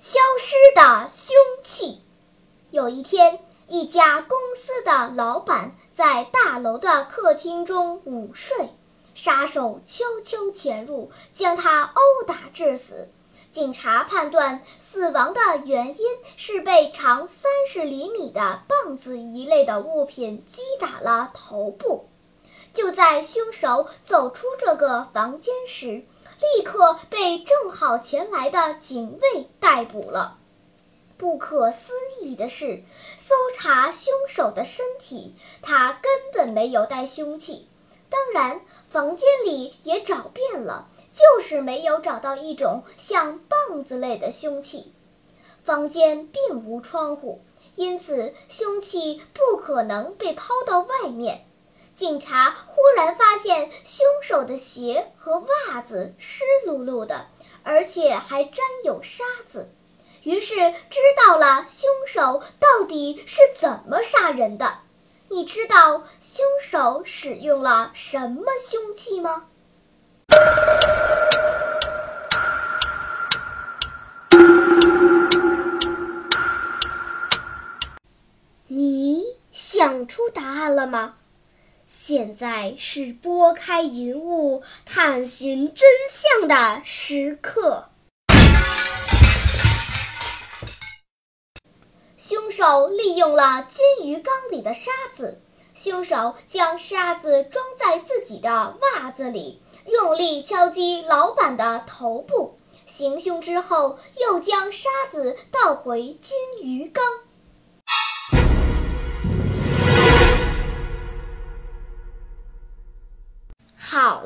消失的凶器。有一天，一家公司的老板在大楼的客厅中午睡。杀手悄悄潜入，将他殴打致死。警察判断死亡的原因是被长三十厘米的棒子一类的物品击打了头部。就在凶手走出这个房间时，立刻被正好前来的警卫逮捕了。不可思议的是，搜查凶手的身体，他根本没有带凶器。当然，房间里也找遍了，就是没有找到一种像棒子类的凶器。房间并无窗户，因此凶器不可能被抛到外面。警察忽然发现凶手的鞋和袜子湿漉漉的，而且还沾有沙子，于是知道了凶手到底是怎么杀人的。你知道凶手使用了什么凶器吗？你想出答案了吗？现在是拨开云雾探寻真相的时刻。凶手利用了金鱼缸里的沙子。凶手将沙子装在自己的袜子里，用力敲击老板的头部。行凶之后，又将沙子倒回金鱼缸。